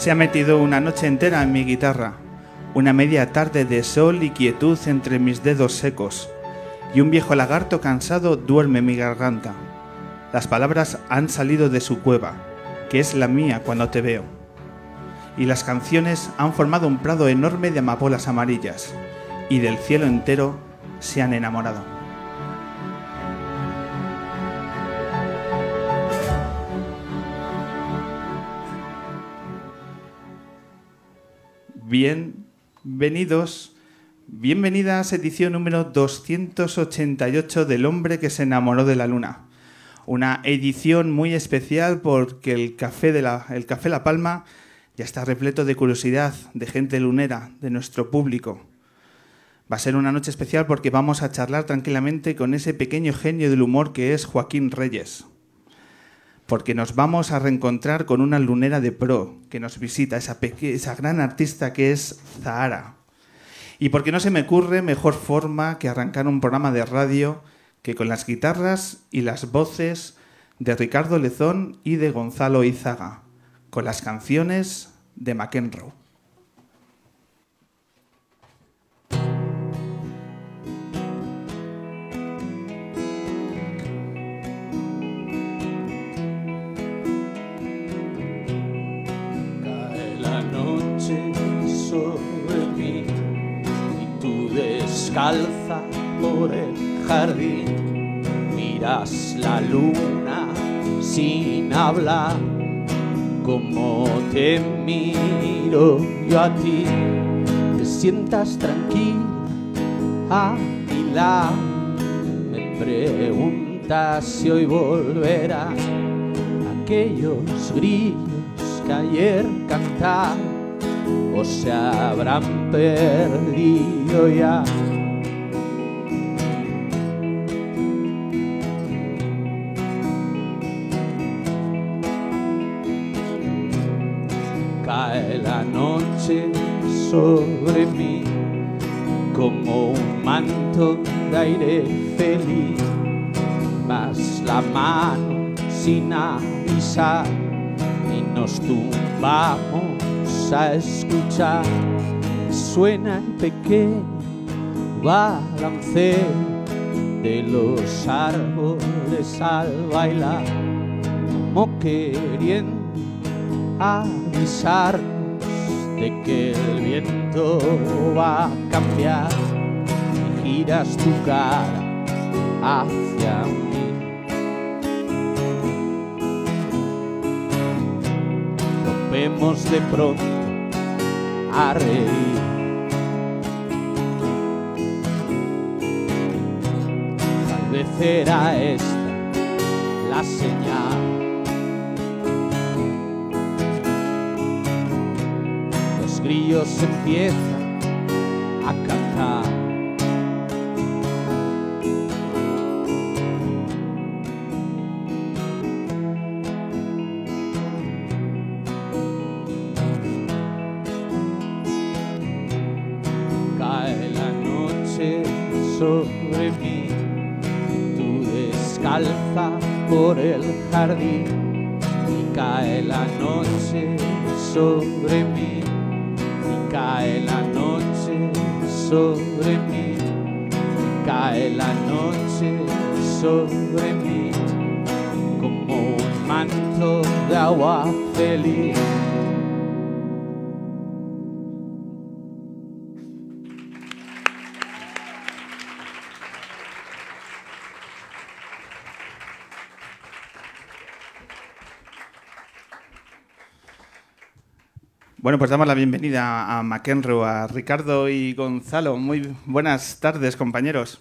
Se ha metido una noche entera en mi guitarra, una media tarde de sol y quietud entre mis dedos secos, y un viejo lagarto cansado duerme en mi garganta. Las palabras han salido de su cueva, que es la mía cuando te veo. Y las canciones han formado un prado enorme de amapolas amarillas, y del cielo entero se han enamorado. Bienvenidos, bienvenidas edición número 288 del hombre que se enamoró de la luna. Una edición muy especial porque el café, de la, el café La Palma ya está repleto de curiosidad, de gente lunera, de nuestro público. Va a ser una noche especial porque vamos a charlar tranquilamente con ese pequeño genio del humor que es Joaquín Reyes porque nos vamos a reencontrar con una lunera de pro que nos visita, esa, gran artista que es Zahara. Y porque no se me ocurre mejor forma que arrancar un programa de radio que con las guitarras y las voces de Ricardo Lezón y de Gonzalo Izaga, con las canciones de McEnroe. Por el jardín, miras la luna sin hablar, como te miro yo a ti, te sientas tranquila a mi lado, me preguntas si hoy volverá aquellos grillos que ayer cantaban o se habrán perdido ya. Noche sobre mí como un manto de aire feliz, vas la mano sin avisar y nos tumbamos a escuchar, suena el pequeño balanceo de los árboles al bailar, como queriendo avisarnos de que el viento va a cambiar y giras tu cara hacia mí. vemos de pronto a reír. Tal vez era esta la señal. Los grillos empiezan a cantar. sobre descalza por el jardín y cae la noche sobre mí cae la noche sobre mí cae la noche sobre mí como un manto de agua feliz. Bueno, pues damos la bienvenida a McEnroe, a Ricardo y Gonzalo. Muy buenas tardes, compañeros.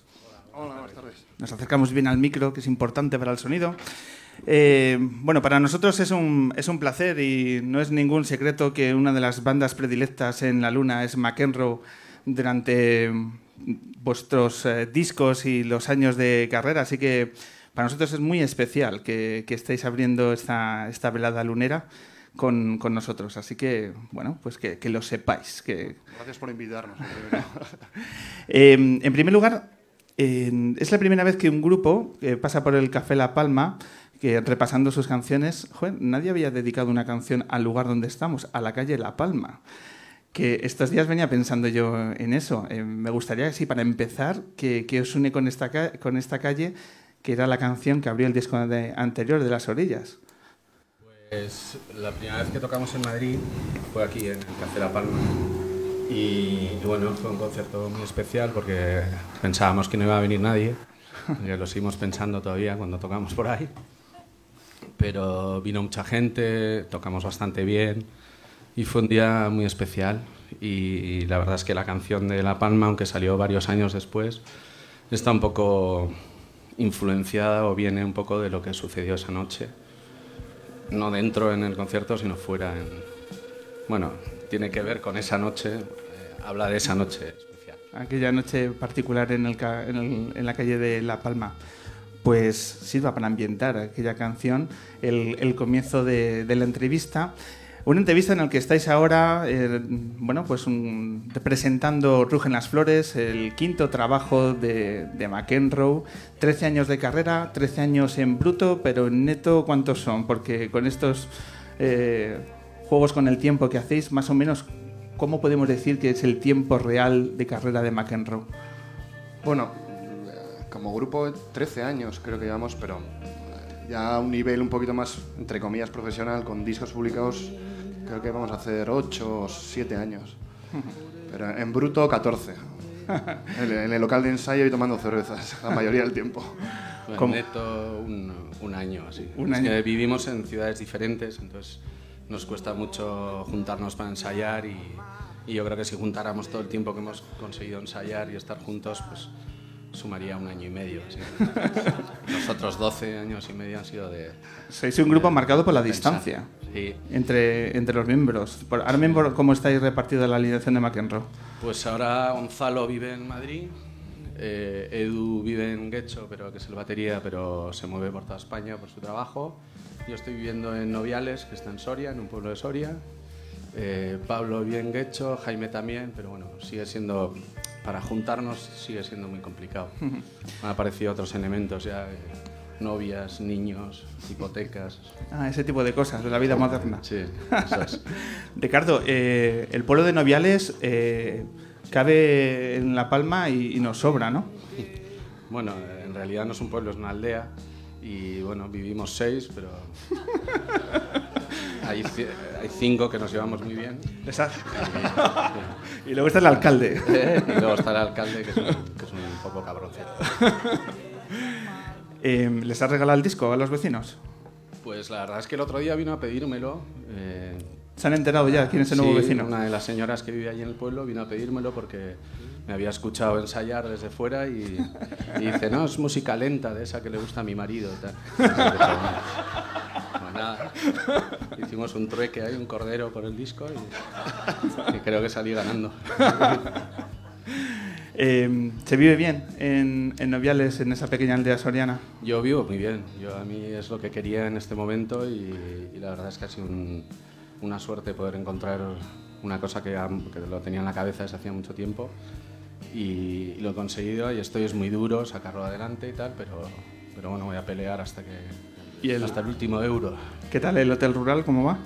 Hola, buenas tardes. Nos acercamos bien al micro, que es importante para el sonido. Eh, bueno, para nosotros es un, es un placer y no es ningún secreto que una de las bandas predilectas en la Luna es McEnroe durante vuestros eh, discos y los años de carrera. Así que para nosotros es muy especial que, que estéis abriendo esta, esta velada lunera con, con, nosotros. Así que, bueno, pues que, que lo sepáis. Que... Gracias por invitarnos. eh, en primer lugar, eh, es la primera vez que un grupo que pasa por el Café La Palma, que repasando sus canciones, joder, nadie había dedicado una canción al lugar donde estamos, a la calle La Palma. Que estos días venía pensando yo en eso. Eh, me gustaría, sí, para empezar, que, que os une con esta, con esta calle, que era la canción que abrió el disco de, anterior de Las Orillas. Pues la primera vez que tocamos en Madrid fue aquí en el Café La Palma. Y, y bueno, fue un concierto muy especial porque pensábamos que no iba a venir nadie, que lo seguimos pensando todavía cuando tocamos por ahí, pero vino mucha gente, tocamos bastante bien. Y fue un día muy especial. Y la verdad es que la canción de La Palma, aunque salió varios años después, está un poco influenciada o viene un poco de lo que sucedió esa noche no dentro en el concierto, sino fuera. En... Bueno, tiene que ver con esa noche, eh, habla de esa noche especial. Aquella noche particular en, el, en, la calle de La Palma. Pues sirva para ambientar aquella canción, el, el comienzo de, la entrevista. Una entrevista en la que estáis ahora, eh, bueno, pues un, presentando Rugen las Flores, el quinto trabajo de, de McEnroe, 13 años de carrera, 13 años en bruto, pero en neto, ¿cuántos son? Porque con estos eh, juegos con el tiempo que hacéis, más o menos, ¿cómo podemos decir que es el tiempo real de carrera de McEnroe? Bueno, como grupo, 13 años creo que llevamos, pero ya a un nivel un poquito más, entre comillas, profesional, con discos publicados, creo que vamos a hacer 8 o 7 años. Pero en bruto, 14. En el local de ensayo y tomando cervezas la mayoría del tiempo. Bueno, neto un, un, año así. Un es año. que vivimos en ciudades diferentes, entonces nos cuesta mucho juntarnos para ensayar y, y, yo creo que si juntáramos todo el tiempo que hemos conseguido ensayar y estar juntos, pues sumaría un año y medio. ¿sí? Los otros 12 años y medio han sido de... Sois un grupo de, marcado por la pensar. distancia Sí. entre, entre los miembros. Ahora mismo, ¿cómo estáis repartidos la alineación de McEnroe? Pues ahora Gonzalo vive en Madrid, eh, Edu vive en Guecho, pero que es el batería, pero se mueve por toda España por su trabajo. Yo estoy viviendo en Noviales, que está en Soria, en un pueblo de Soria. Eh, Pablo vive en Guecho, Jaime también, pero bueno, sigue siendo, para juntarnos sigue siendo muy complicado. Han aparecido otros elementos ya, eh, novias, niños, hipotecas. Ah, ese tipo de cosas de la vida moderna. Sí. Ricardo, eh, el pueblo de Noviales eh, cabe en La Palma y, y, nos sobra, ¿no? Bueno, en realidad no es un pueblo, es una aldea. Y bueno, vivimos seis, pero hay, hay cinco que nos llevamos muy bien. Exacto. Y, y, luego está el alcalde. ¿Eh? Y luego está el alcalde, que es un, que es un poco cabroncito. Eh, ¿Les has regalado el disco a los vecinos? Pues la verdad es que el otro día vino a pedírmelo. Eh, ¿Se han enterado ya quién es el sí, nuevo vecino? Una de las señoras que vive allí en el pueblo vino a pedírmelo porque me había escuchado ensayar desde fuera y, y dice, no, es música lenta de esa que le gusta a mi marido. Y tal. Nada, hicimos un trueque ahí, un cordero por el disco y, y creo que salí ganando. Eh, ¿Se vive bien en, en, Noviales, en esa pequeña aldea soriana? Yo vivo muy bien. Yo a mí es lo que quería en este momento y, y la verdad es que ha sido un, una suerte poder encontrar una cosa que, que, lo tenía en la cabeza desde hacía mucho tiempo y, y, lo he conseguido y esto es muy duro sacarlo adelante y tal, pero, pero bueno, voy a pelear hasta que ¿Y el- hasta el último euro. ¿Qué tal el hotel rural? ¿Cómo va?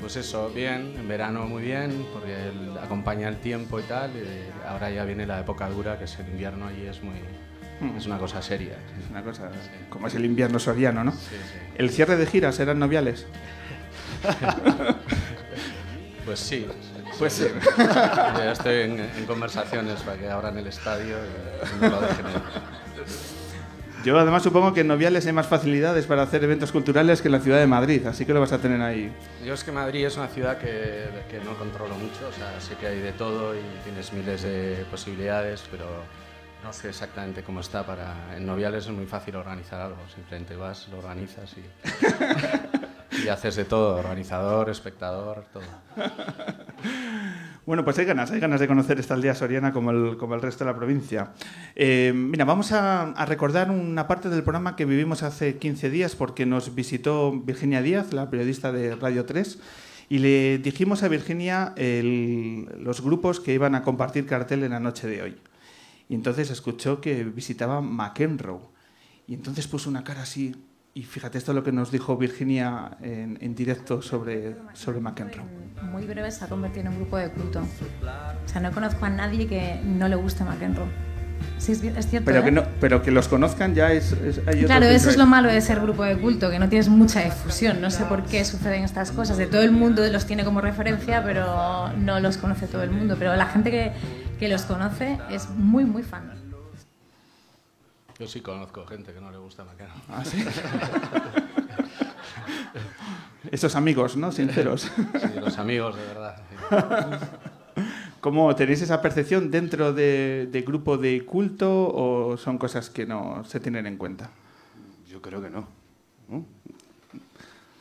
Pues eso, bien, en verano muy bien, porque el- acompaña el tiempo y tal, y ahora ya viene la época dura, que es el invierno y es muy... Hmm. es una cosa seria. Es una cosa, como es el invierno soriano, ¿no? Sí, sí. ¿El cierre de giras eran noviales? Pues sí. Pues sí. Ya estoy en, en conversaciones para que abran el estadio y no lo dejen. Yo además supongo que en Noviales hay más facilidades para hacer eventos culturales que en la ciudad de Madrid, así que lo vas a tener ahí. Yo es que Madrid es una ciudad que, que no controlo mucho, o sea, sé que hay de todo y tienes miles de posibilidades, pero no sé exactamente cómo está para... En Noviales es muy fácil organizar algo, simplemente vas, lo organizas y, y haces de todo, organizador, espectador, todo. Bueno, pues hay ganas, hay ganas de conocer esta aldea soriana como el, como el resto de la provincia. Eh, mira, vamos a, recordar una parte del programa que vivimos hace 15 días porque nos visitó Virginia Díaz, la periodista de Radio 3, y le dijimos a Virginia los grupos que iban a compartir cartel en la noche de hoy. Y entonces escuchó que visitaba McEnroe. Y entonces puso una cara así. Y fíjate, esto es lo que nos dijo Virginia en, en directo sobre, sobre McEnroe. En muy breve se ha convertido en un grupo de culto. O sea, no conozco a nadie que no le guste McEnroe. Sí, es, es cierto. Pero ¿eh? que, no, pero que los conozcan ya es... es- hay Claro, eso es lo malo de ser grupo de culto, que no tienes mucha difusión. No sé por qué suceden estas cosas. De todo el mundo los tiene como referencia, pero no los conoce todo el mundo. Pero la gente que, que los conoce es muy, muy fan. Yo sí conozco gente que no le gusta Macano. ¿Ah, sí? Esos amigos, ¿no? Sinceros. Sí, los amigos, de verdad. sí. ¿Cómo tenéis esa percepción dentro de, de grupo de culto o son cosas que no se tienen en cuenta? Yo creo que no. ¿no?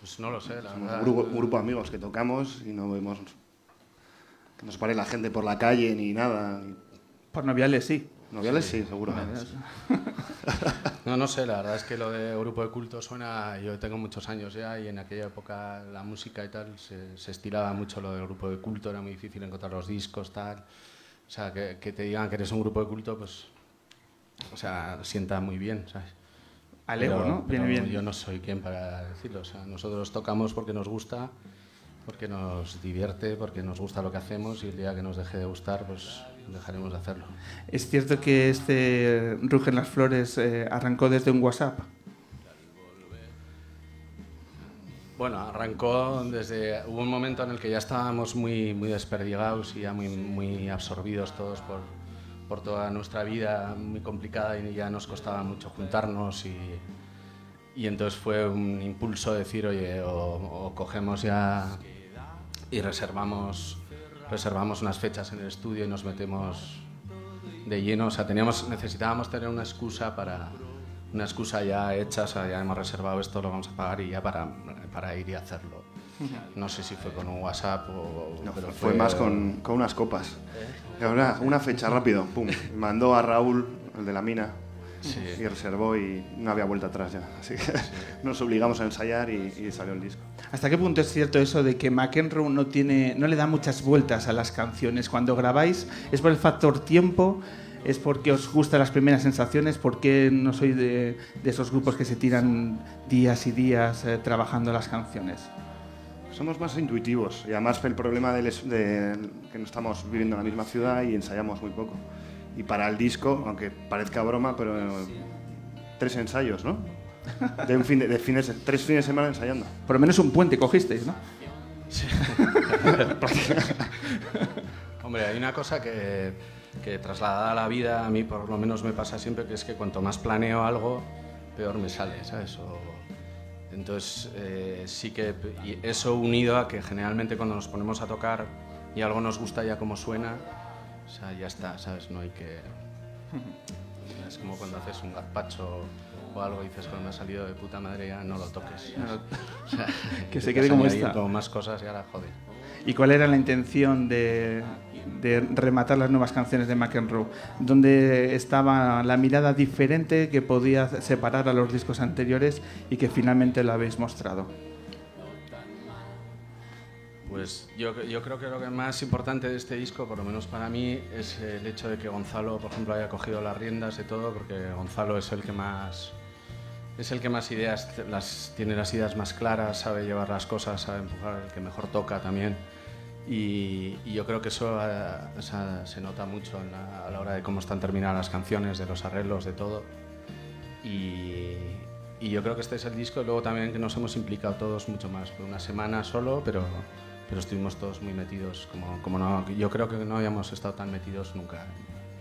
Pues no lo sé, la Somos verdad. un grupo, un grupo de amigos que tocamos y no vemos que nos pare la gente por la calle ni nada. Por noviales sí. Noviales sí, seguro. No, no sé, la verdad es que lo de grupo de culto suena, yo tengo muchos años ya y en aquella época la música y tal se, se estilaba mucho lo del grupo de culto, era muy difícil encontrar los discos, tal. O sea, que, que te digan que eres un grupo de culto, pues, o sea, sienta muy bien, ¿sabes? Alego, Pero- ¿no? Viene bien. Yo no soy quien para decirlo, o sea, nosotros tocamos porque nos gusta, porque nos divierte, porque nos gusta lo que hacemos y el día que nos deje de gustar, pues dejaremos de hacerlo. ¿Es cierto que este Rugen las Flores eh, arrancó desde un WhatsApp? Bueno, arrancó desde... Hubo un momento en el que ya estábamos muy, muy desperdigados y ya muy, muy absorbidos todos por, por toda nuestra vida muy complicada y ya nos costaba mucho juntarnos y, y entonces fue un impulso decir, oye, o, o cogemos ya y reservamos, reservamos unas fechas en el estudio y nos metemos de lleno. O sea, teníamos, necesitábamos tener una excusa para una excusa ya hecha, o sea, ya hemos reservado esto, lo vamos a pagar y ya para, para ir y hacerlo. No sé si fue con un WhatsApp o... No, pero fue más con, con unas copas. Una, una fecha rápido, pum. Mandó a Raúl, el de la mina, Sí. y reservó y no había vuelta atrás ya. Así que nos obligamos a ensayar y, y salió el disco. ¿Hasta qué punto es cierto eso de que McEnroe no, tiene, no le da muchas vueltas a las canciones? Cuando grabáis, ¿es por el factor tiempo? ¿Es porque os gustan las primeras sensaciones? ¿Por qué no soy de, de esos grupos que se tiran días y días eh, trabajando las canciones? Somos más intuitivos y además el problema del es- de que no estamos viviendo en la misma ciudad y ensayamos muy poco. Y para el disco, aunque parezca broma, pero eh, tres ensayos, ¿no? De un fin de, de fines, tres fines de semana ensayando. Por lo menos un puente cogisteis, ¿no? Hombre, hay una cosa que, que trasladada a la vida, a mí por lo menos me pasa siempre, que es que cuanto más planeo algo, peor me sale, ¿sabes? O- entonces, eh, sí que... Y eso unido a que generalmente cuando nos ponemos a tocar y algo nos gusta ya como suena, o sea, ya está, ¿sabes? No hay que... Es como cuando haces un gazpacho o algo y dices, cuando me ha salido de puta madre ya no lo toques. O sea, Que se quede como está. como más cosas y ahora joder. ¿Y cuál era la intención de, de rematar las nuevas canciones de McEnroe? ¿Dónde estaba la mirada diferente que podía separar a los discos anteriores y que finalmente lo habéis mostrado? Pues yo, yo creo que lo que más importante de este disco, por lo menos para mí, es el hecho de que Gonzalo, por ejemplo, haya cogido las riendas de todo, porque Gonzalo es el que más, es el que más ideas, las, tiene las ideas más claras, sabe llevar las cosas, sabe empujar, el que mejor toca también. Y, y yo creo que eso sea, se nota mucho en la- a la hora de cómo están terminadas las canciones, de los arreglos, de todo. Y, y yo creo que este es el disco. Luego también que nos hemos implicado todos mucho más. Fue una semana solo, pero, pero estuvimos todos muy metidos. Como, como no, yo creo que no habíamos estado tan metidos nunca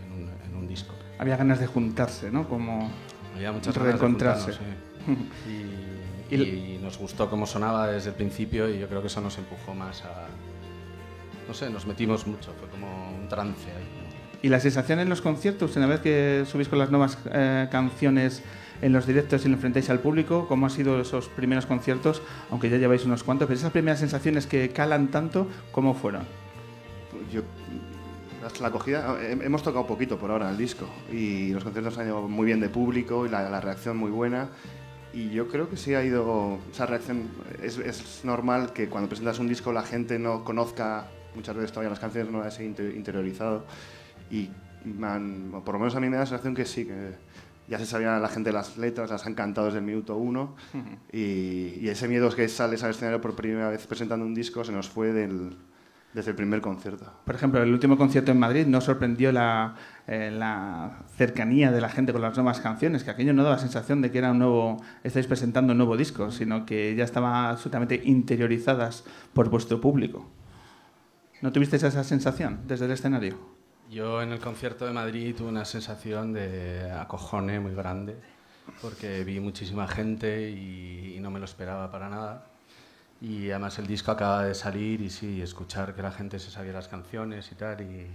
en un, en un disco. Había ganas de juntarse, ¿no? Como Había muchas ganas de juntarnos, y nos gustó cómo sonaba desde el principio y yo creo que eso nos empujó más a... No sé, nos metimos mucho, fue como un trance ahí. ¿Y la sensación en los conciertos, una vez que subís con las nuevas eh, canciones en los directos y lo enfrentáis al público, cómo han sido esos primeros conciertos, aunque ya lleváis unos cuantos, pero esas primeras sensaciones que calan tanto, ¿cómo fueron? Yo, hasta la acogida, he- hemos tocado poquito por ahora el disco y los conciertos han ido muy bien de público y la, la reacción muy buena. Y yo creo que sí ha ido, esa reacción, es, es normal que cuando presentas un disco la gente no conozca muchas veces todavía las canciones, no las he inte- interiorizado. Y me han- por lo menos a mí me da la sensación que sí, que ya se sabían la gente las letras, las han cantado desde el minuto uno. y, y ese miedo que sales al escenario por primera vez presentando un disco se nos fue del, desde el primer concierto. Por ejemplo, el último concierto en Madrid no sorprendió la, eh, la cercanía de la gente con las nuevas canciones, que aquello no daba la sensación de que era un nuevo, estáis presentando un nuevo disco, sino que ya estaban absolutamente interiorizadas por vuestro público. ¿No tuvisteis esa sensación desde el escenario? Yo en el concierto de Madrid tuve una sensación de acojone muy grande, porque vi muchísima gente y, no me lo esperaba para nada. Y además el disco acaba de salir y sí, escuchar que la gente se sabía las canciones y tal, y,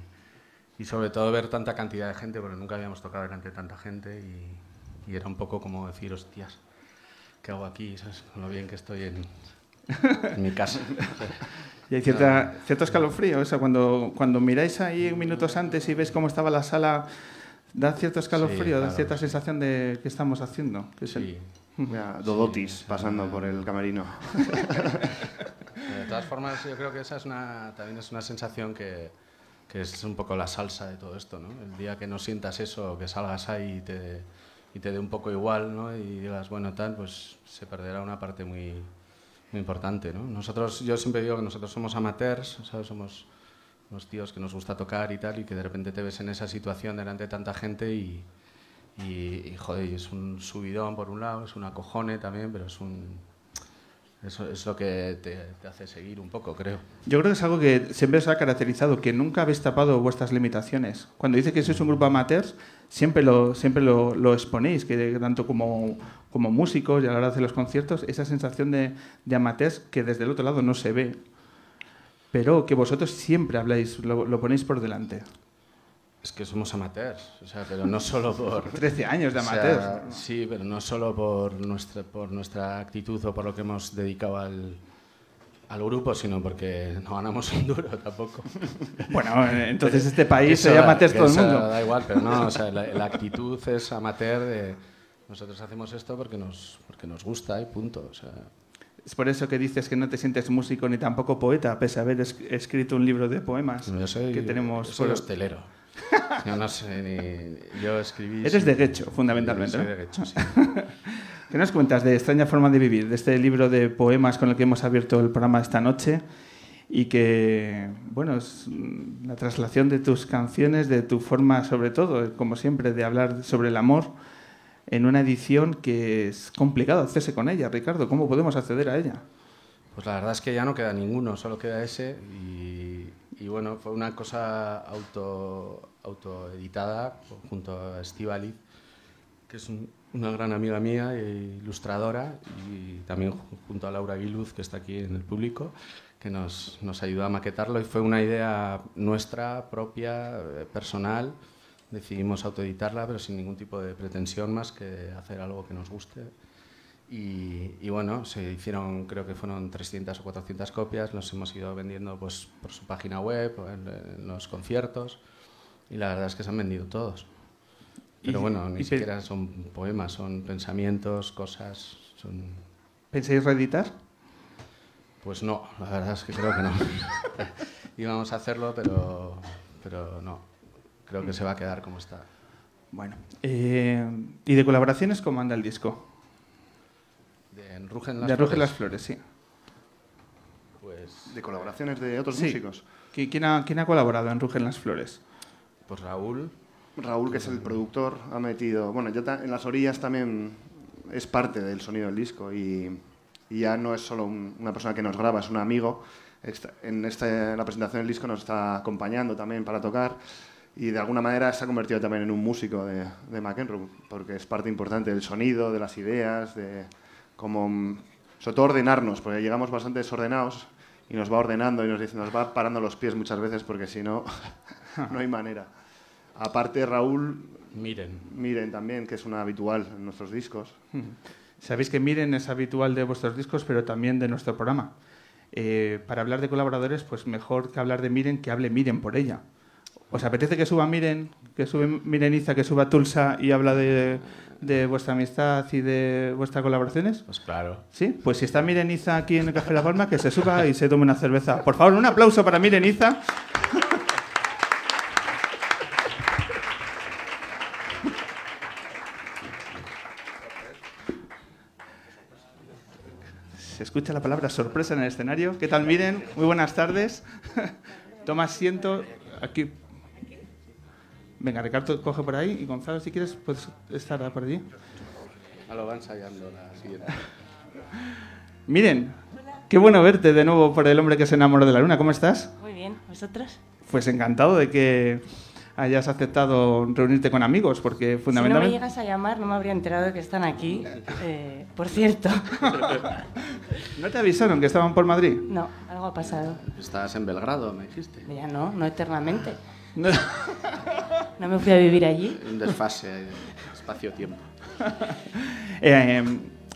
y sobre todo ver tanta cantidad de gente, porque nunca habíamos tocado delante de tanta gente, y, era un poco como decir, hostias, ¿qué hago aquí? ¿Sabes? Con lo bien que estoy en mi casa. Y hay cierta, cierto escalofrío, o sea, cuando, cuando miráis ahí minutos antes y ves cómo estaba la sala, da cierto escalofrío, da claro. cierta sensación de qué estamos haciendo. que es el-. Mira, Dodotis pasando por el camerino. De todas formas, yo creo que esa es una, también es una sensación que, que es un poco la salsa de todo esto, ¿no? El día que no sientas eso, que salgas ahí y te, y te dé un poco igual, ¿no? Y digas, bueno, tal, pues se perderá una parte muy, muy importante, ¿no? Nosotros, yo siempre digo que nosotros somos amateurs, ¿sabes? Somos unos tíos que nos gusta tocar y tal, y que de repente te ves en esa situación delante de tanta gente y, y, y, joder, es un subidón por un lado, es un acojone también, pero es un... Eso es lo que te, te hace seguir un poco, creo. Yo creo que es algo que siempre os ha caracterizado, que nunca habéis tapado vuestras limitaciones. Cuando dice que sois un grupo amateurs, siempre lo, siempre lo, lo exponéis, que tanto como, como músicos y a la hora de hacer los conciertos, esa sensación de, de amateurs que desde el otro lado no se ve, pero que vosotros siempre habláis, lo, lo ponéis por delante. Es que somos amateurs, o sea, pero no solo por... 13 años de o sea, amateurs. sí, pero no solo por nuestra, por nuestra actitud o por lo que hemos dedicado al, al grupo, sino porque no ganamos un duro tampoco. Bueno, entonces este país se llama amateurs que todo el mundo. Da igual, pero no, o sea, la, la actitud es amateur de... Nosotros hacemos esto porque nos, porque nos gusta y punto, o sea... Es por eso que dices que no te sientes músico ni tampoco poeta, pese a haber es- escrito un libro de poemas Yo soy, que tenemos. yo soy por- hostelero. Yo no sé ni... Yo escribí... Eres de Guecho, fundamentalmente, Soy ¿no? de Guecho, sí. ¿Qué nos cuentas de Extraña Forma de Vivir, de este libro de poemas con el que hemos abierto el programa esta noche? Y que, bueno, es la traslación de tus canciones, de tu forma, sobre todo, como siempre, de hablar sobre el amor en una edición que es complicado hacerse con ella. Ricardo, ¿cómo podemos acceder a ella? Pues la verdad es que ya no queda ninguno, solo queda ese. Y, y bueno, fue una cosa auto, autoeditada junto a Estivali, que es un- una gran amiga mía e ilustradora, y también ju- junto a Laura Guiluz, que está aquí en el público, que nos, nos ayudó a maquetarlo. Y fue una idea nuestra, propia, eh, personal. Decidimos autoeditarla, pero sin ningún tipo de pretensión más que hacer algo que nos guste. Y, y bueno, se hicieron, creo que fueron 300 o 400 copias, los hemos ido vendiendo pues, por su página web, en, en los conciertos, y la verdad es que se han vendido todos. Pero bueno, ni siquiera son poemas, son pensamientos, cosas, son... ¿Pensáis reeditar? Pues no, la verdad es que creo que no. Íbamos a hacerlo, pero, pero no, creo que se va a quedar como está. Bueno. eh, ¿Y de colaboraciones cómo anda el disco? De Enrugen las de Flores. las Flores, sí. Pues, De colaboraciones de otros Sí. músicos. ¿Qui- ¿Quién ha, quién ha colaborado en Rugen las Flores? pues Raúl, Raúl, que es el productor, ha metido. Bueno, yo ta- en las orillas también es parte del sonido del disco y, y ya no es solo un- una persona que nos graba, es un amigo. Esta- en esta, la presentación del disco nos está acompañando también para tocar y de alguna manera se ha convertido también en un músico de, de McEnroe, porque es parte importante del sonido, de las ideas, de cómo. mm, Sobre todo ordenarnos, porque llegamos bastante desordenados y nos va ordenando y nos dice, nos va parando los pies muchas veces porque si no, no hay manera. Aparte, Raúl, Miren. miren también, que es una habitual en nuestros discos. Sabéis que Miren es habitual de vuestros discos, pero también de nuestro programa. Eh, para hablar de colaboradores, pues mejor que hablar de Miren, que hable Miren por ella. ¿Os apetece que suba Miren, que sube Mireniza, que suba Tulsa y habla de, de vuestra amistad y de vuestras colaboraciones? Pues claro. Sí, pues si está Mireniza aquí en el Café La Palma, que se suba y se tome una cerveza. Por favor, un aplauso para Mireniza. Se escucha la palabra sorpresa en el escenario. ¿Qué tal, Miren? Muy buenas tardes. Toma asiento aquí. Venga, Ricardo, coge por ahí y Gonzalo, si quieres, puedes estar por allí. Ya lo va ensayando la siguiente. Miren, qué bueno verte de nuevo por el hombre que se enamoró de la luna. ¿Cómo estás? Muy bien, ¿vosotros? Pues encantado de que hayas aceptado reunirte con amigos, porque Si no me fundamentalmente... llegas a llamar, no me habría enterado de que están aquí. Eh, por cierto, ¿No te avisaron que estaban por Madrid? no, algo ha pasado. Estás en Belgrado, me dijiste. Ya no, no eternamente. No. No me fui a vivir allí. Un desfase, de espacio-tiempo. Eh,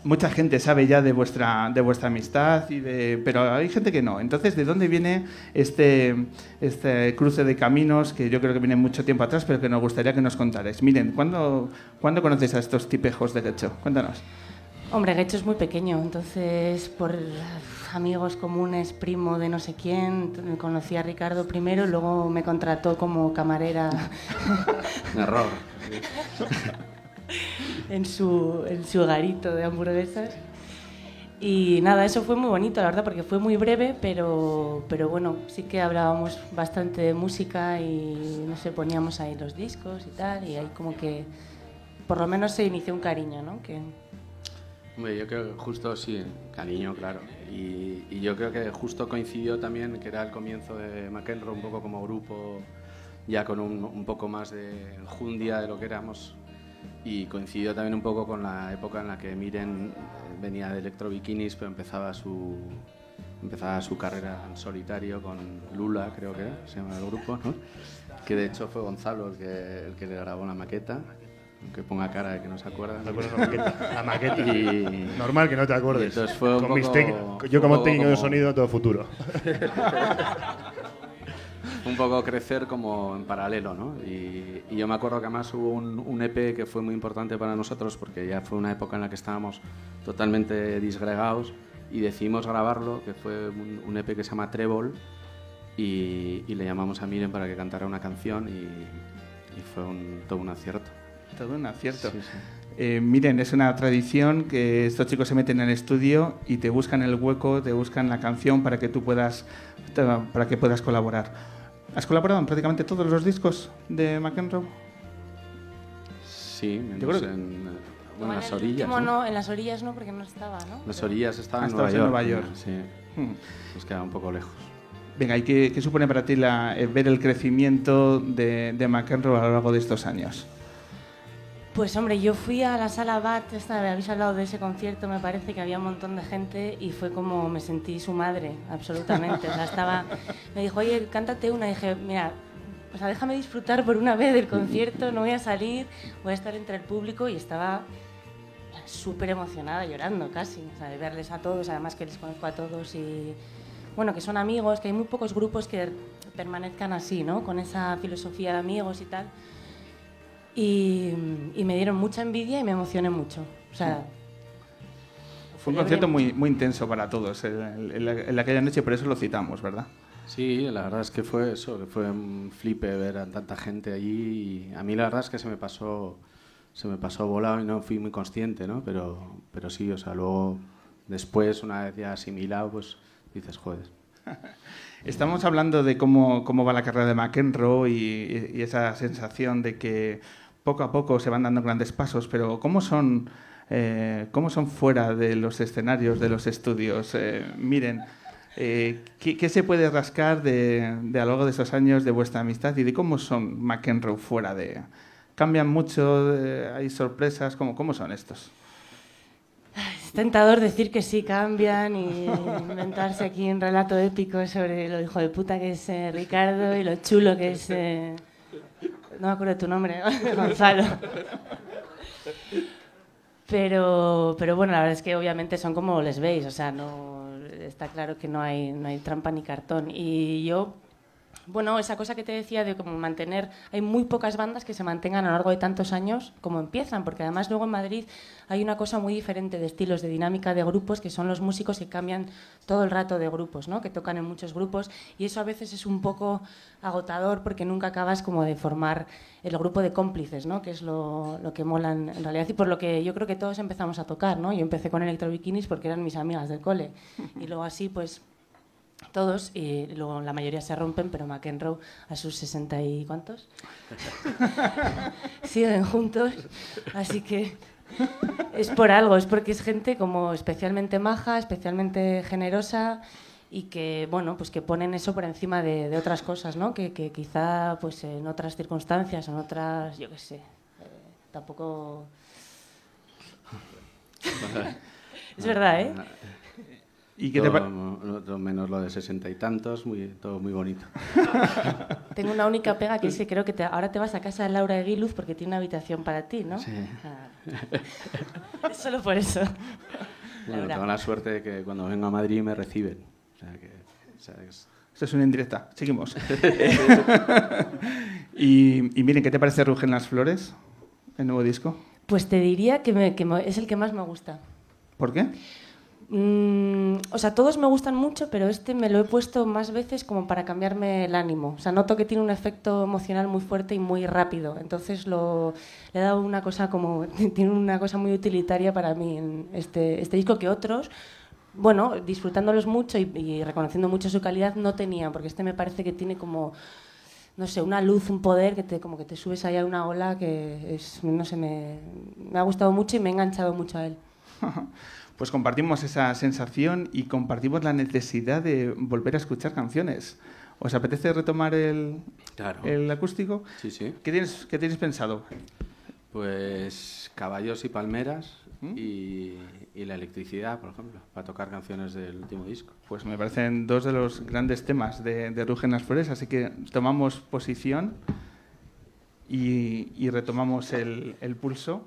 mucha gente sabe ya de vuestra, de vuestra amistad, y de, pero hay gente que no. Entonces, ¿de dónde viene este, este cruce de caminos que yo creo que viene mucho tiempo atrás, pero que nos gustaría que nos contarais? Miren, ¿cuándo, ¿cuándo conocéis a estos tipejos de Guecho? Cuéntanos. Hombre, Guecho es muy pequeño, entonces por amigos comunes, primo de no sé quién, conocí a Ricardo primero, luego me contrató como camarera Un error. en su, en su garito de hamburguesas. Y nada, eso fue muy bonito, la verdad, porque fue muy breve, pero, pero bueno, sí que hablábamos bastante de música y no sé, poníamos ahí los discos y tal, y ahí como que por lo menos se inició un cariño, ¿no? Que, Hombre, yo creo que justo sí, cariño, claro. Y, y yo creo que justo coincidió también que era el comienzo de McEnroe, un poco como grupo, ya con un, un poco más de enjundia de lo que éramos. Y coincidió también un poco con la época en la que Miren eh, venía de Electro Bikinis, pero empezaba su, empezaba su carrera en solitario con Lula, creo que era, se llama el grupo, ¿no? Que de hecho fue Gonzalo el que, el que le grabó la maqueta, aunque ponga cara de que no se acuerda. La maqueta. La maqueta. Y- Normal que no te acuerdes. entonces fue un Con poco- tec- yo como técnico de sonido, todo futuro. un poco crecer como en paralelo, ¿no? Y, y yo me acuerdo que además hubo un, un EP que fue muy importante para nosotros porque ya fue una época en la que estábamos totalmente disgregados y decidimos grabarlo, que fue un, un EP que se llama Trébol y, y le llamamos a Miren para que cantara una canción y, y fue un, todo un acierto. Todo un acierto. Sí, sí. Eh, miren, es una tradición que estos chicos se meten en el estudio y te buscan el hueco, te buscan la canción para que tú puedas, te- para que puedas colaborar. ¿Has colaborado en prácticamente todos los discos de McEnroe? Sí, menos creo que- en, eh, bueno, en las el orillas. último ¿no? no, en las orillas no, porque no estaba, ¿no? Las orillas estaban Ah, en Nueva York. en Nueva York. Sí, Hmm. nos queda un poco lejos. Venga, ¿y qué, qué supone para ti la- eh, ver el crecimiento de, de McEnroe a lo largo de estos años? Pues hombre, yo fui a la sala BAT, esta, habéis hablado de ese concierto, me parece que había un montón de gente y fue como me sentí su madre, absolutamente. O sea, estaba, me dijo, oye, cántate una. Y dije, mira, o sea, déjame disfrutar por una vez del concierto, no voy a salir, voy a estar entre el público y estaba súper emocionada, llorando casi, o sea, de verles a todos, además que les conozco a todos y bueno, que son amigos, que hay muy pocos grupos que permanezcan así, ¿no? Con esa filosofía de amigos y tal. Y, y me dieron mucha envidia y me emocioné mucho. O sea, Fue un concierto muy, muy intenso para todos en, en la- en aquella noche, por eso lo citamos, ¿verdad? Sí, la verdad es que fue eso, que fue un flipe ver a tanta gente allí. Y a mí la verdad es que se me pasó, se me pasó volado y no fui muy consciente, ¿no? Pero, pero sí, o sea, luego después, una vez ya asimilado, pues dices, joder. Estamos hablando de cómo, cómo va la carrera de McEnroe y, y esa sensación de que poco a poco se van dando grandes pasos, pero ¿cómo son, eh, cómo son fuera de los escenarios, de los estudios? Eh, miren, eh, ¿qué, se puede rascar de, a lo largo de esos años de vuestra amistad y de cómo son McEnroe fuera de... ¿Cambian mucho? ¿Hay sorpresas? ¿Cómo, ¿Cómo son estos? Es tentador decir que sí cambian y inventarse aquí un relato épico sobre lo hijo de puta que es Ricardo y lo chulo que es... no me acuerdo de tu nombre, Gonzalo. Pero, pero bueno, la verdad es que obviamente son como les veis, o sea, no está claro que no hay, no hay trampa ni cartón. Y yo, bueno, esa cosa que te decía de como mantener, hay muy pocas bandas que se mantengan a lo largo de tantos años como empiezan, porque además luego en Madrid hay una cosa muy diferente de estilos, de dinámica de grupos, que son los músicos que cambian todo el rato de grupos, ¿no? que tocan en muchos grupos, y eso a veces es un poco agotador porque nunca acabas como de formar el grupo de cómplices, ¿no? que es lo, lo que molan en realidad, y por lo que yo creo que todos empezamos a tocar. ¿no? Yo empecé con Electro Bikinis porque eran mis amigas del cole, y luego así pues todos y luego la mayoría se rompen, pero McEnroe a sus 60 y cuántos siguen juntos, así que es por algo, es porque es gente como especialmente maja, especialmente generosa y que bueno pues que ponen eso por encima de, de otras cosas, ¿no? Que, que quizá pues en otras circunstancias, en otras, yo qué sé, eh, tampoco es verdad, ¿eh? ¿Y qué te todo, todo menos lo de sesenta y tantos, muy, todo muy bonito. Tengo una única pega que es que creo que te- ahora te vas a casa de Laura Eguiluz porque tiene una habitación para ti, ¿no? Sí. Ah. Es solo por eso. Bueno, Laura. tengo la suerte de que cuando vengo a Madrid me reciben. O sea que, o sea, es- Esto es una indirecta. Seguimos. y, y miren, ¿qué te parece Rugen las Flores? El nuevo disco. Pues te diría que, me- que me- es el que más me gusta. ¿Por qué? Mm, o sea, todos me gustan mucho, pero este me lo he puesto más veces como para cambiarme el ánimo. O sea, noto que tiene un efecto emocional muy fuerte y muy rápido. Entonces lo, le he dado una cosa como tiene una cosa muy utilitaria para mí en este, este disco que otros, bueno, disfrutándolos mucho y, reconociendo mucho su calidad no tenían, porque este me parece que tiene como no sé, una luz, un poder que te como que te subes ahí a una ola que es no sé, me, me ha gustado mucho y me he enganchado mucho a él. Pues compartimos esa sensación y compartimos la necesidad de volver a escuchar canciones. ¿Os apetece retomar el, Claro. el acústico? Sí, sí. ¿Qué tienes, qué tienes pensado? Pues caballos y palmeras y, y la electricidad, por ejemplo, para tocar canciones del último disco. Pues me parecen dos de los grandes temas de, de Rugen las Flores, así que tomamos posición y, y retomamos el, el pulso.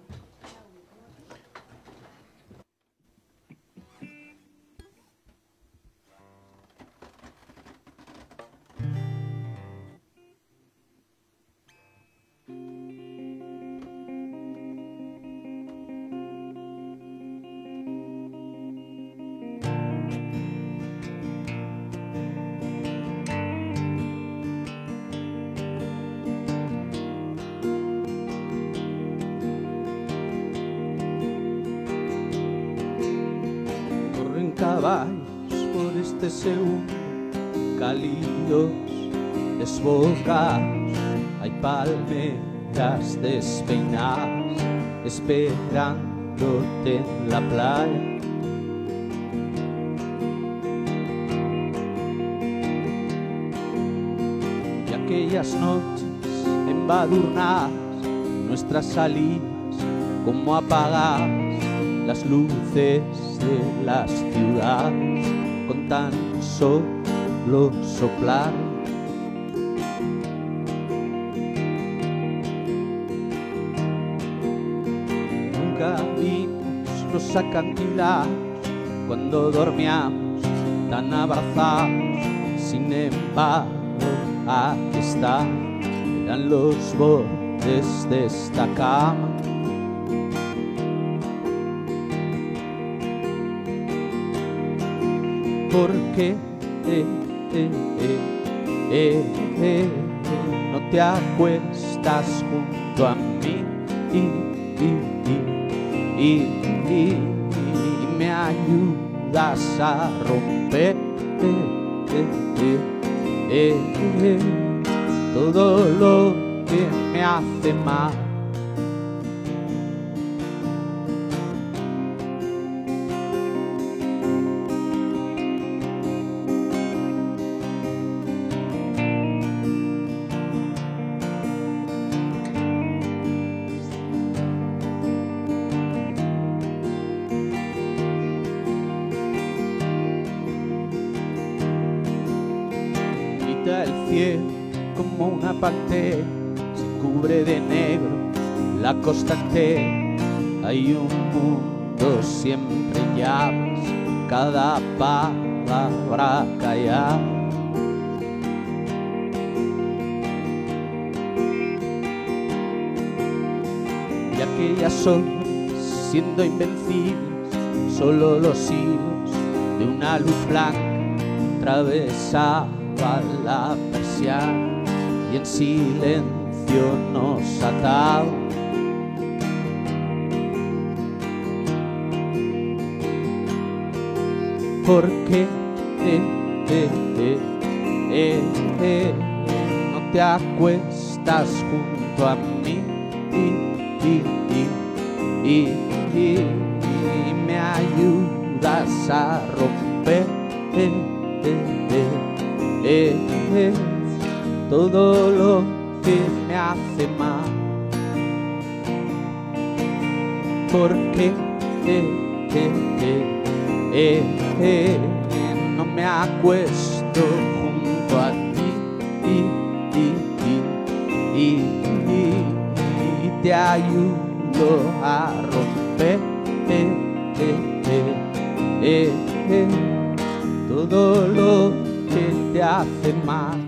Palmeras despeinadas, esperándote en la playa. Y aquellas noches embadurnadas, nuestras salidas como apagadas, las luces de las ciudades con tan solo soplar. Vimos los acantilados cuando dormíamos tan abrazados. Sin embargo, aquí están, eran los bordes de esta cama. porque eh, eh, eh, eh, eh, no te acuestas junto a mí y, y, me ayudas ayudas a romper eh, eh, eh, todo lo que me hace mal. El cielo como una pantera, se cubre de negro la costa entera. Hay un mundo siempre llamas, cada palabra callada. Y aquellas horas siendo invencibles, solo los hilos de una luz blanca atravesaba la y en silencio nos ataba. Porque eh, eh, eh, no te acuestas junto a mí y, y, y, y me ayudas a romper todo lo que me hace mal. Porque eh, eh, eh, no me acuesto junto a ti y, te ayudo a romper eh, eh, eh, todo lo que te hace mal.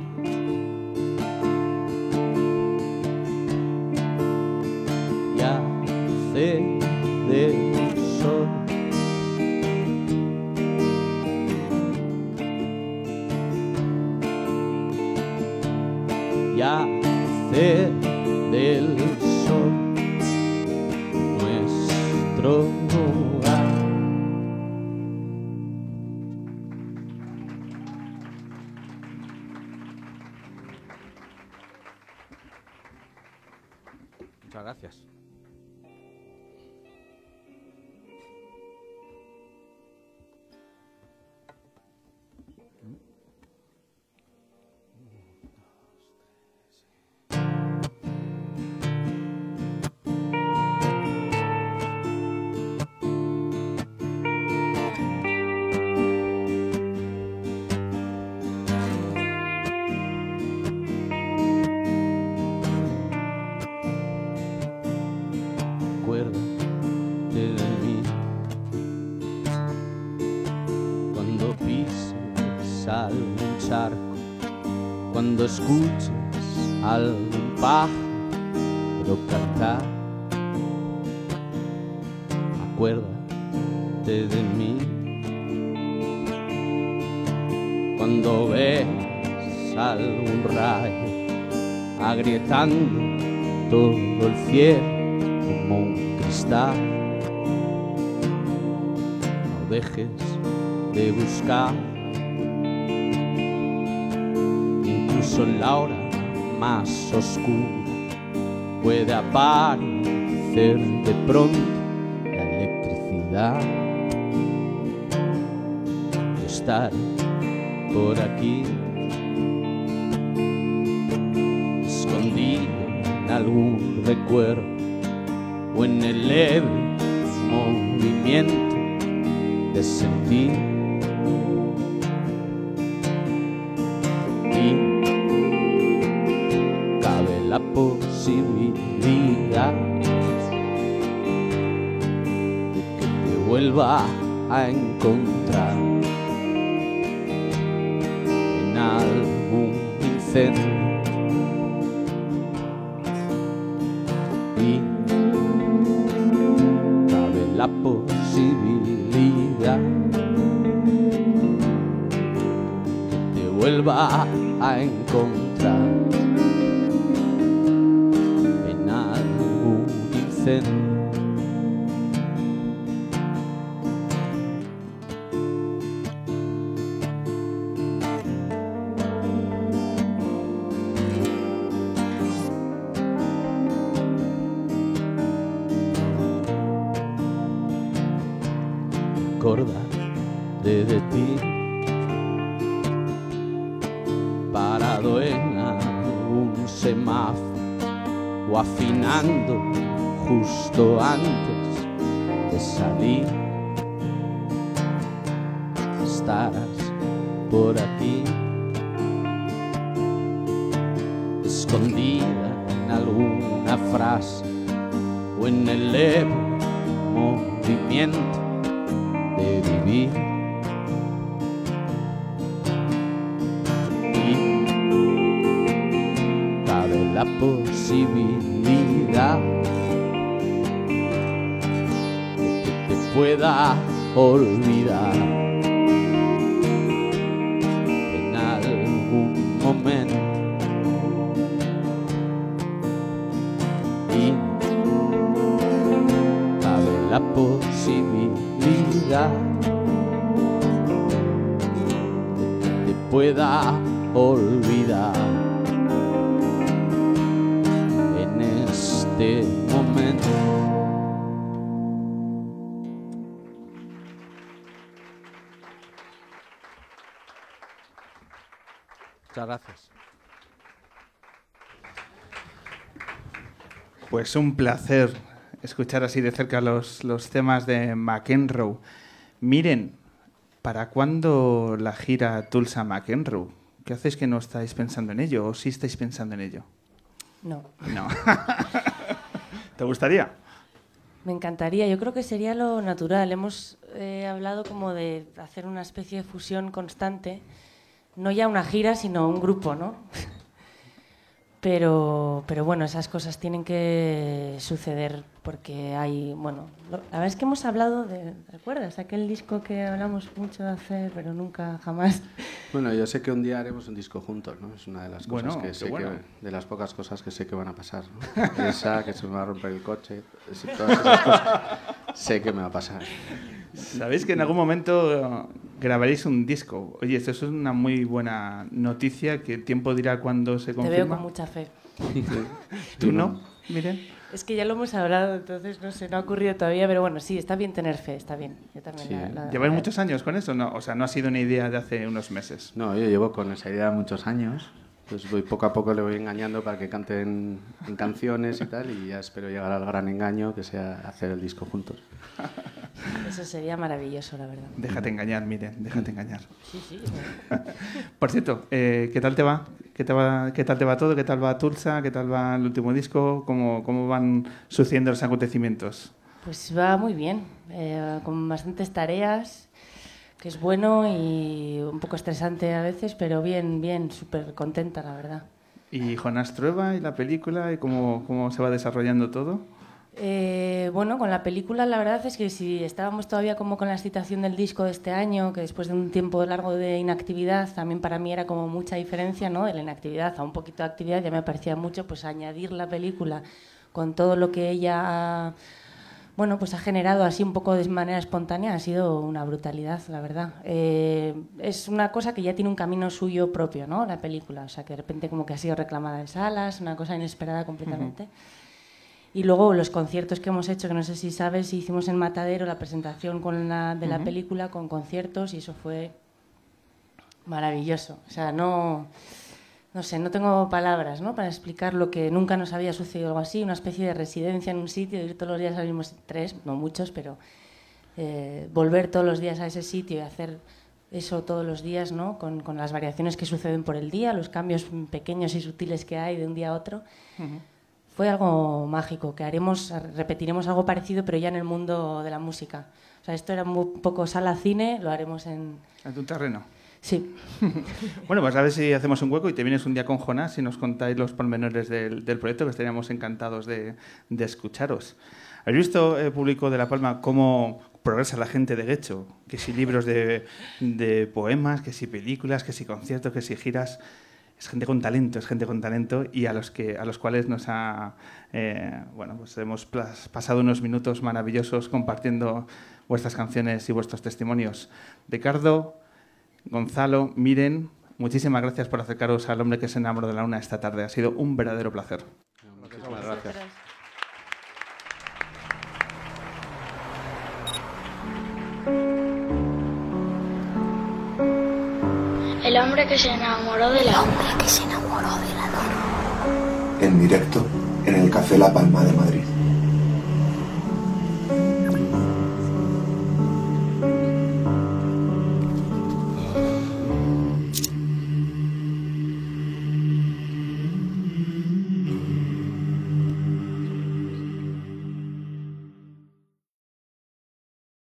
Escuches algún pájaro cantar. Acuérdate de mí cuando ves algún rayo agrietando todo el cielo como un cristal. No dejes de buscar, en la hora más oscura puede aparecer de pronto la electricidad. Yo estaré por aquí, escondido en algún recuerdo o en el leve movimiento de sentir. Posibilidad que te vuelva a encontrar en algún incendio. Y cabe la posibilidad que te vuelva a encontrar en alguna frase o en el leve movimiento de vivir. Y cabe la posibilidad de que te pueda olvidar que te pueda olvidar en este momento. Muchas gracias. Pues un placer escuchar así de cerca los, los temas de McEnroe. Miren, ¿para cuándo la gira Tulsa McEnroe? ¿Qué hacéis que no estáis pensando en ello o sí estáis pensando en ello? No, No. ¿Te gustaría? me encantaría. Yo creo que sería lo natural. Hemos eh, hablado como de hacer una especie de fusión constante. No ya una gira, sino un grupo, ¿no? Pero, pero bueno, esas cosas tienen que suceder porque hay, bueno, lo- la verdad es que hemos hablado de, ¿recuerdas? Aquel disco que hablamos mucho de hacer, pero nunca, jamás. Bueno, yo sé que un día haremos un disco juntos, ¿no? Es una de las cosas Bueno, que sé bueno. que de las pocas cosas que sé que van a pasar, ¿no? Esa que se me va a romper el coche, todas esas cosas sé que me va a pasar. Sabéis que en algún momento grabaréis un disco. Oye, esto es una muy buena noticia que el tiempo dirá cuándo se Te confirma. veo con mucha fe. ¿Tú no? Miren. Es que ya lo hemos hablado, entonces no sé, no ha ocurrido todavía, pero bueno, sí, está bien tener fe, está bien. Yo también Sí. la- la- ¿Lleváis la- muchos años con eso? No, o sea, no ha sido una idea de hace unos meses. No, yo llevo con esa idea muchos años, pues voy poco a poco le voy engañando para que canten en canciones y tal, y ya espero llegar al gran engaño que sea hacer el disco juntos. Eso sería maravilloso, la verdad. Déjate engañar, miren, déjate engañar. Sí, sí. Por cierto, eh, ¿qué tal te va? ¿Qué, te va? ¿Qué tal te va todo? ¿Qué tal va Tulsa? ¿Qué tal va el último disco? ¿Cómo, cómo van sucediendo los acontecimientos? Pues va muy bien, eh, con bastantes tareas, que es bueno y un poco estresante a veces, pero bien, bien, súper contenta, la verdad. ¿Y Jonás Trueba y la película y cómo, cómo se va desarrollando todo? Eh, bueno, con la película la verdad es que si estábamos todavía como con la excitación del disco de este año, que después de un tiempo largo de inactividad, también para mí era como mucha diferencia, ¿no? De la inactividad a un poquito de actividad, ya me parecía mucho, pues añadir la película con todo lo que ella bueno, pues ha generado así un poco de manera espontánea, ha sido una brutalidad, la verdad. Eh, es una cosa que ya tiene un camino suyo propio, ¿no? La película, o sea, que de repente como que ha sido reclamada en salas, una cosa inesperada completamente. Y luego los conciertos que hemos hecho, que no sé si sabes, hicimos en Matadero la presentación con la, de la película con conciertos y eso fue maravilloso. O sea, no, no sé, no tengo palabras ¿no? para explicar lo que nunca nos había sucedido algo así, una especie de residencia en un sitio, ir todos los días al mismo tres, no muchos, pero eh, volver todos los días a ese sitio y hacer eso todos los días, ¿no? Con, con las variaciones que suceden por el día, los cambios pequeños y sutiles que hay de un día a otro fue algo mágico, que haremos, repetiremos algo parecido, pero ya en el mundo de la música. O sea, esto era un poco sala cine, lo haremos en... En tu terreno. Sí, Bueno, pues a ver si hacemos un hueco y te vienes un día con Jonás y nos contáis los pormenores del, del proyecto, que estaríamos encantados de, de escucharos. ¿Habéis visto, eh, público de La Palma, cómo progresa la gente de Guecho? Que si libros de, de poemas, que si películas, que si conciertos, que si giras. Es gente con talento, es gente con talento y a los, que, a los cuales nos ha, eh, bueno, pues hemos pasado unos minutos maravillosos compartiendo vuestras canciones y vuestros testimonios. Ricardo, Gonzalo, miren, muchísimas gracias por acercaros al hombre que se enamoró de la luna esta tarde. Ha sido un verdadero placer. Muchísimas gracias. El hombre que se enamoró de la El que se enamoró de la luna. En directo en el Café La Palma de Madrid.